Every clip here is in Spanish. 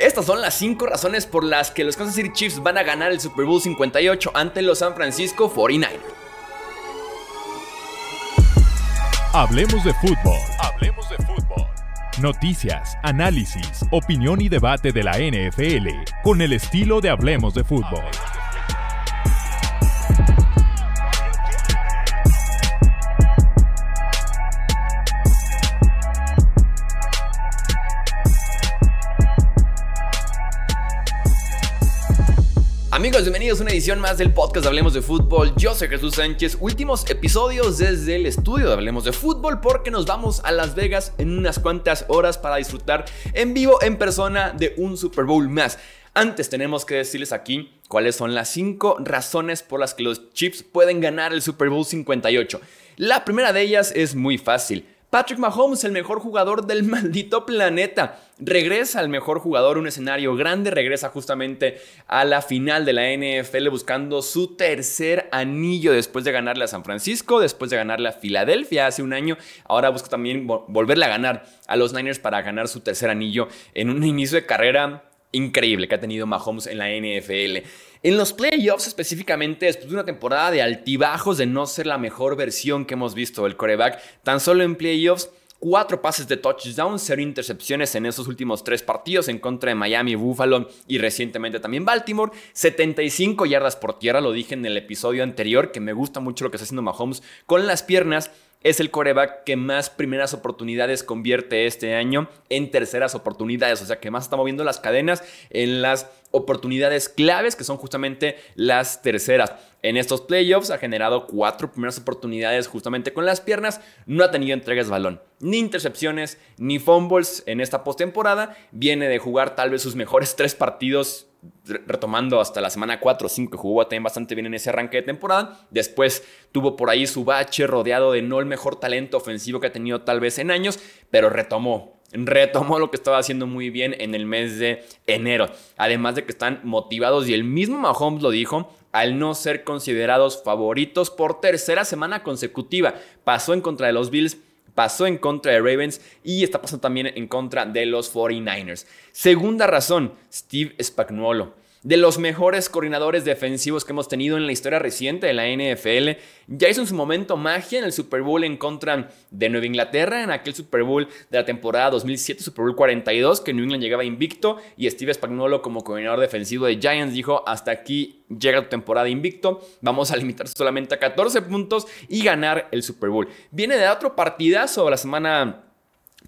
Estas son las 5 razones por las que los Kansas City Chiefs van a ganar el Super Bowl 58 ante los San Francisco 49ers. Hablemos de fútbol. Hablemos de fútbol. Noticias, análisis, opinión y debate de la NFL con el estilo de Hablemos de fútbol. Amigos, bienvenidos a una edición más del podcast Hablemos de Fútbol. Yo soy Jesús Sánchez. Últimos episodios desde el estudio de Hablemos de Fútbol porque nos vamos a Las Vegas en unas cuantas horas para disfrutar en vivo, en persona, de un Super Bowl más. Antes tenemos que decirles aquí cuáles son las 5 razones por las que los Chiefs pueden ganar el Super Bowl 58. La primera de ellas es muy fácil. Patrick Mahomes, el mejor jugador del maldito planeta. Regresa al mejor jugador, un escenario grande, regresa justamente a la final de la NFL buscando su tercer anillo después de ganarle a San Francisco, después de ganarle a Filadelfia hace un año. Ahora busca también volverle a ganar a los Niners para ganar su tercer anillo en un inicio de carrera increíble que ha tenido Mahomes en la NFL. En los playoffs específicamente, después de una temporada de altibajos de no ser la mejor versión que hemos visto del coreback, tan solo en playoffs cuatro pases de touchdown, cero intercepciones en esos últimos tres partidos en contra de Miami, Buffalo y recientemente también Baltimore. 75 yardas por tierra, lo dije en el episodio anterior, que me gusta mucho lo que está haciendo Mahomes con las piernas es el coreback que más primeras oportunidades convierte este año en terceras oportunidades. O sea, que más está moviendo las cadenas en las oportunidades claves, que son justamente las terceras. En estos playoffs ha generado cuatro primeras oportunidades justamente con las piernas. No ha tenido entregas de balón, ni intercepciones, ni fumbles en esta postemporada. Viene de jugar tal vez sus mejores tres partidos retomando hasta la semana 4 o 5, que jugó también bastante bien en ese arranque de temporada. Después tuvo por ahí su bache rodeado de no el mejor talento ofensivo que ha tenido tal vez en años, pero retomó. Retomó lo que estaba haciendo muy bien en el mes de enero. Además de que están motivados y el mismo Mahomes lo dijo, al no ser considerados favoritos por tercera semana consecutiva. Pasó en contra de los Bills pasó en contra de Ravens y está pasando también en contra de los 49ers. Segunda razón, Steve Spagnuolo de los mejores coordinadores defensivos que hemos tenido en la historia reciente de la NFL. Ya hizo en su momento magia en el Super Bowl en contra de Nueva Inglaterra, en aquel Super Bowl de la temporada 2007, Super Bowl 42, que New England llegaba invicto y Steve Spagnuolo como coordinador defensivo de Giants dijo, hasta aquí llega tu temporada invicto, vamos a limitarse solamente a 14 puntos y ganar el Super Bowl. Viene de otro partidazo la semana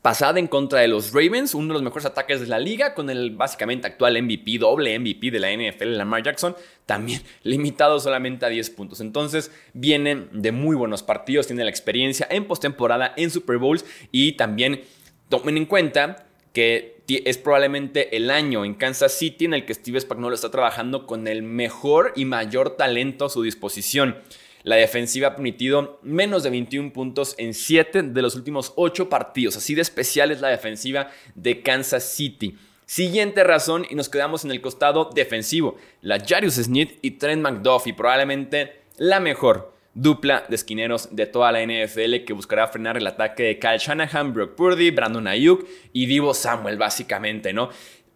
pasada en contra de los Ravens, uno de los mejores ataques de la liga, con el básicamente actual MVP, doble MVP de la NFL, Lamar Jackson, también limitado solamente a 10 puntos. Entonces vienen de muy buenos partidos, tienen la experiencia en postemporada, en Super Bowls y también tomen en cuenta que es probablemente el año en Kansas City en el que Steve Spagnuolo está trabajando con el mejor y mayor talento a su disposición. La defensiva ha permitido menos de 21 puntos en 7 de los últimos 8 partidos. Así de especial es la defensiva de Kansas City. Siguiente razón y nos quedamos en el costado defensivo. La Jarius Smith y Trent McDuffie, probablemente la mejor dupla de esquineros de toda la NFL que buscará frenar el ataque de Kyle Shanahan, Brock Purdy, Brandon Ayuk y Divo Samuel básicamente, ¿no?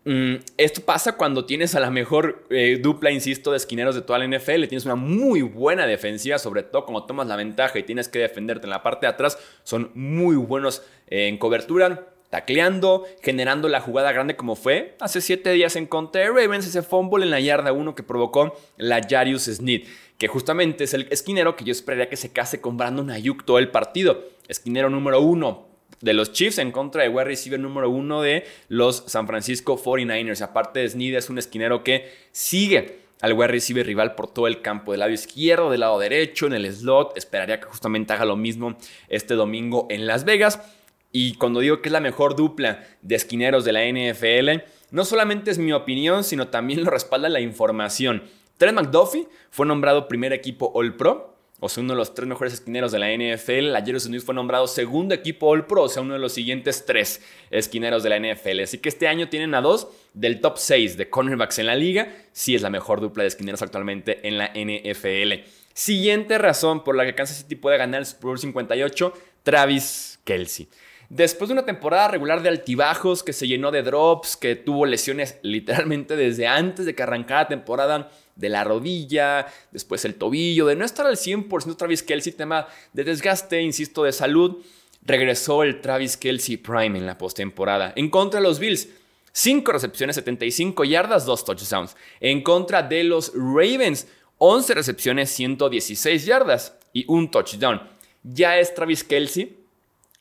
Mm, esto pasa cuando tienes a la mejor eh, dupla, insisto, de esquineros de toda la NFL. Tienes una muy buena defensiva, sobre todo cuando tomas la ventaja y tienes que defenderte en la parte de atrás. Son muy buenos en cobertura, tacleando, generando la jugada grande como fue hace 7 días en contra de Ravens, ese fumble en la yarda 1 que provocó la Jarius Sneed, que justamente es el esquinero que yo esperaría que se case con Brandon Ayuk todo el partido. Esquinero número 1, de los Chiefs en contra de wide receiver número uno de los San Francisco 49ers. Aparte de Snead, es un esquinero que sigue al wide receiver rival por todo el campo, del lado izquierdo, del lado derecho, en el slot. Esperaría que justamente haga lo mismo este domingo en Las Vegas. Y cuando digo que es la mejor dupla de esquineros de la NFL, no solamente es mi opinión, sino también lo respalda la información. Trent McDuffie fue nombrado primer equipo All Pro o sea, uno de los tres mejores esquineros de la NFL. Ayer Unidos fue nombrado segundo equipo All Pro, o sea, uno de los siguientes tres esquineros de la NFL. Así que este año tienen a dos del top 6 de cornerbacks en la liga. Sí es la mejor dupla de esquineros actualmente en la NFL. Siguiente razón por la que Kansas City puede ganar el Super Bowl 58, Travis Kelsey. Después de una temporada regular de altibajos, que se llenó de drops, que tuvo lesiones literalmente desde antes de que arrancara la temporada, de la rodilla, después el tobillo, de no estar al 100% Travis Kelsey, tema de desgaste, insisto, de salud, regresó el Travis Kelsey Prime en la postemporada. En contra de los Bills, 5 recepciones, 75 yardas, 2 touchdowns. En contra de los Ravens, 11 recepciones, 116 yardas y un touchdown. Ya es Travis Kelsey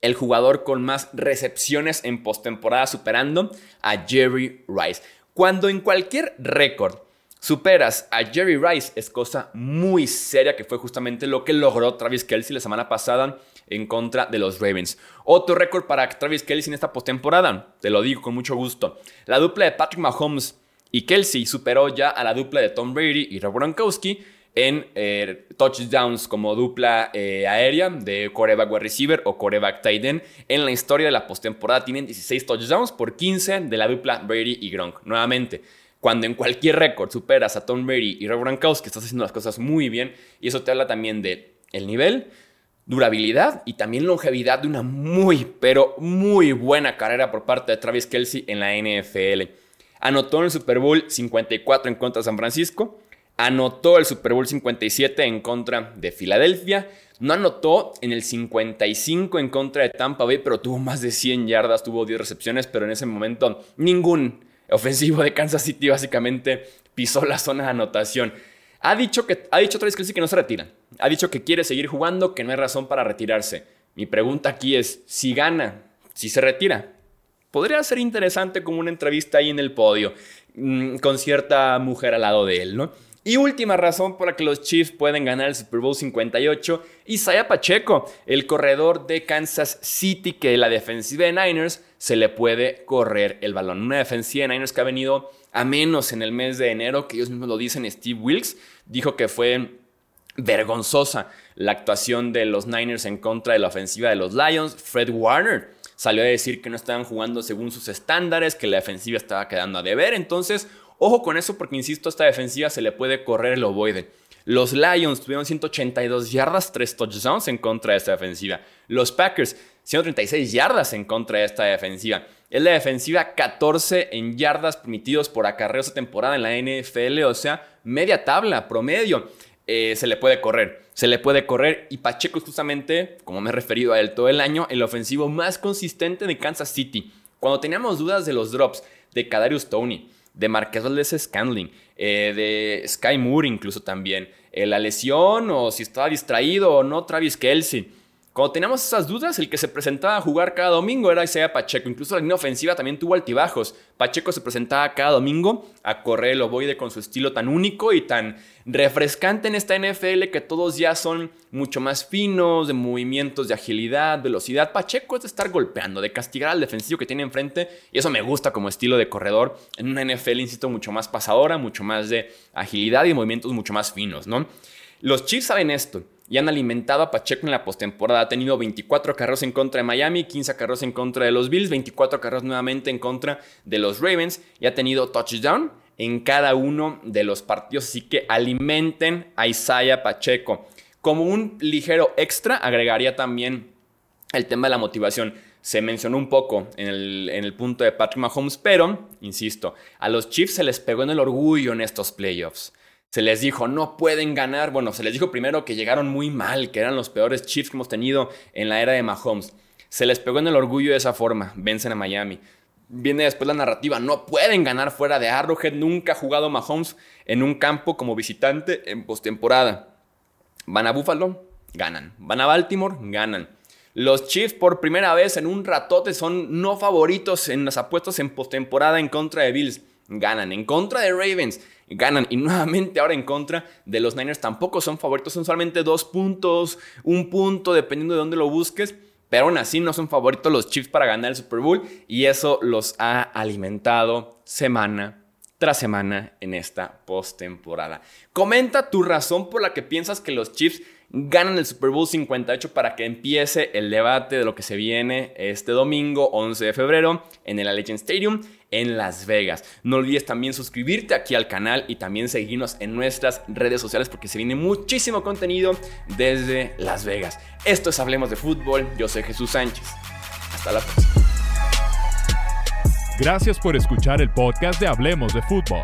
el jugador con más recepciones en postemporada, superando a Jerry Rice. Cuando en cualquier récord superas a Jerry Rice, es cosa muy seria, que fue justamente lo que logró Travis Kelsey la semana pasada en contra de los Ravens. Otro récord para Travis Kelsey en esta postemporada, te lo digo con mucho gusto. La dupla de Patrick Mahomes y Kelsey superó ya a la dupla de Tom Brady y Rob Gronkowski en eh, touchdowns como dupla eh, aérea de coreback wide receiver o coreback tight end. En la historia de la postemporada tienen 16 touchdowns por 15 de la dupla Brady y Gronk. Nuevamente, cuando en cualquier récord superas a Tom Brady y Rob Gronkowski, estás haciendo las cosas muy bien y eso te habla también de el nivel, durabilidad y también longevidad de una muy, pero muy buena carrera por parte de Travis Kelsey en la NFL. Anotó en el Super Bowl 54 en contra de San Francisco Anotó el Super Bowl 57 en contra de Filadelfia. No anotó en el 55 en contra de Tampa Bay, pero tuvo más de 100 yardas, tuvo 10 recepciones, pero en ese momento ningún ofensivo de Kansas City básicamente pisó la zona de anotación. Ha dicho, que, ha dicho Travis Kelsey que no se retira. Ha dicho que quiere seguir jugando, que no hay razón para retirarse. Mi pregunta aquí es, si gana, si se retira, podría ser interesante como una entrevista ahí en el podio, mm, con cierta mujer al lado de él, ¿no? Y última razón por la que los Chiefs pueden ganar el Super Bowl 58, Isaiah Pacheco, el corredor de Kansas City, que la defensiva de Niners se le puede correr el balón. Una defensiva de Niners que ha venido a menos en el mes de enero, que ellos mismos lo dicen, Steve Wilkes dijo que fue vergonzosa la actuación de los Niners en contra de la ofensiva de los Lions. Fred Warner salió a decir que no estaban jugando según sus estándares, que la defensiva estaba quedando a deber. Entonces, Ojo con eso porque, insisto, a esta defensiva se le puede correr el ovoide. Los Lions tuvieron 182 yardas, 3 touchdowns en contra de esta defensiva. Los Packers, 136 yardas en contra de esta defensiva. Es la defensiva 14 en yardas permitidos por acarreo esta temporada en la NFL, o sea, media tabla, promedio. Eh, se le puede correr, se le puede correr. Y Pacheco es justamente, como me he referido a él todo el año, el ofensivo más consistente de Kansas City. Cuando teníamos dudas de los drops de Kadarius Tony, de Marqués Valdez Scandling, eh, de Sky Moore incluso también, eh, la lesión o si estaba distraído o no Travis Kelsey. Cuando teníamos esas dudas, el que se presentaba a jugar cada domingo era Isaiah Pacheco. Incluso la línea ofensiva también tuvo altibajos. Pacheco se presentaba cada domingo a correr el ovoide con su estilo tan único y tan refrescante en esta NFL que todos ya son mucho más finos, de movimientos, de agilidad, velocidad. Pacheco es de estar golpeando, de castigar al defensivo que tiene enfrente y eso me gusta como estilo de corredor. En una NFL, insisto, mucho más pasadora, mucho más de agilidad y movimientos mucho más finos, ¿no? Los Chiefs saben esto y han alimentado a Pacheco en la postemporada. Ha tenido 24 carros en contra de Miami, 15 carros en contra de los Bills, 24 carros nuevamente en contra de los Ravens y ha tenido touchdown en cada uno de los partidos. Así que alimenten a Isaiah Pacheco. Como un ligero extra, agregaría también el tema de la motivación. Se mencionó un poco en el, en el punto de Patrick Mahomes, pero, insisto, a los Chiefs se les pegó en el orgullo en estos playoffs se les dijo, no pueden ganar. Bueno, se les dijo primero que llegaron muy mal, que eran los peores Chiefs que hemos tenido en la era de Mahomes. Se les pegó en el orgullo de esa forma, vencen a Miami. Viene después la narrativa, no pueden ganar fuera de Arrowhead, nunca ha jugado Mahomes en un campo como visitante en postemporada. Van a Buffalo, ganan. Van a Baltimore, ganan. Los Chiefs por primera vez en un ratote son no favoritos en las apuestas en postemporada en contra de Bills. Ganan. En contra de Ravens ganan. Y nuevamente ahora en contra de los Niners tampoco son favoritos, son solamente dos puntos, un punto, dependiendo de dónde lo busques. Pero aún así no son favoritos los Chiefs para ganar el Super Bowl y eso los ha alimentado semana tras semana en esta postemporada. Comenta tu razón por la que piensas que los Chiefs ganan el Super Bowl 58 para que empiece el debate de lo que se viene este domingo 11 de febrero en el Allegiant Stadium en Las Vegas. No olvides también suscribirte aquí al canal y también seguirnos en nuestras redes sociales porque se viene muchísimo contenido desde Las Vegas. Esto es Hablemos de Fútbol, yo soy Jesús Sánchez. Hasta la próxima. Gracias por escuchar el podcast de Hablemos de Fútbol.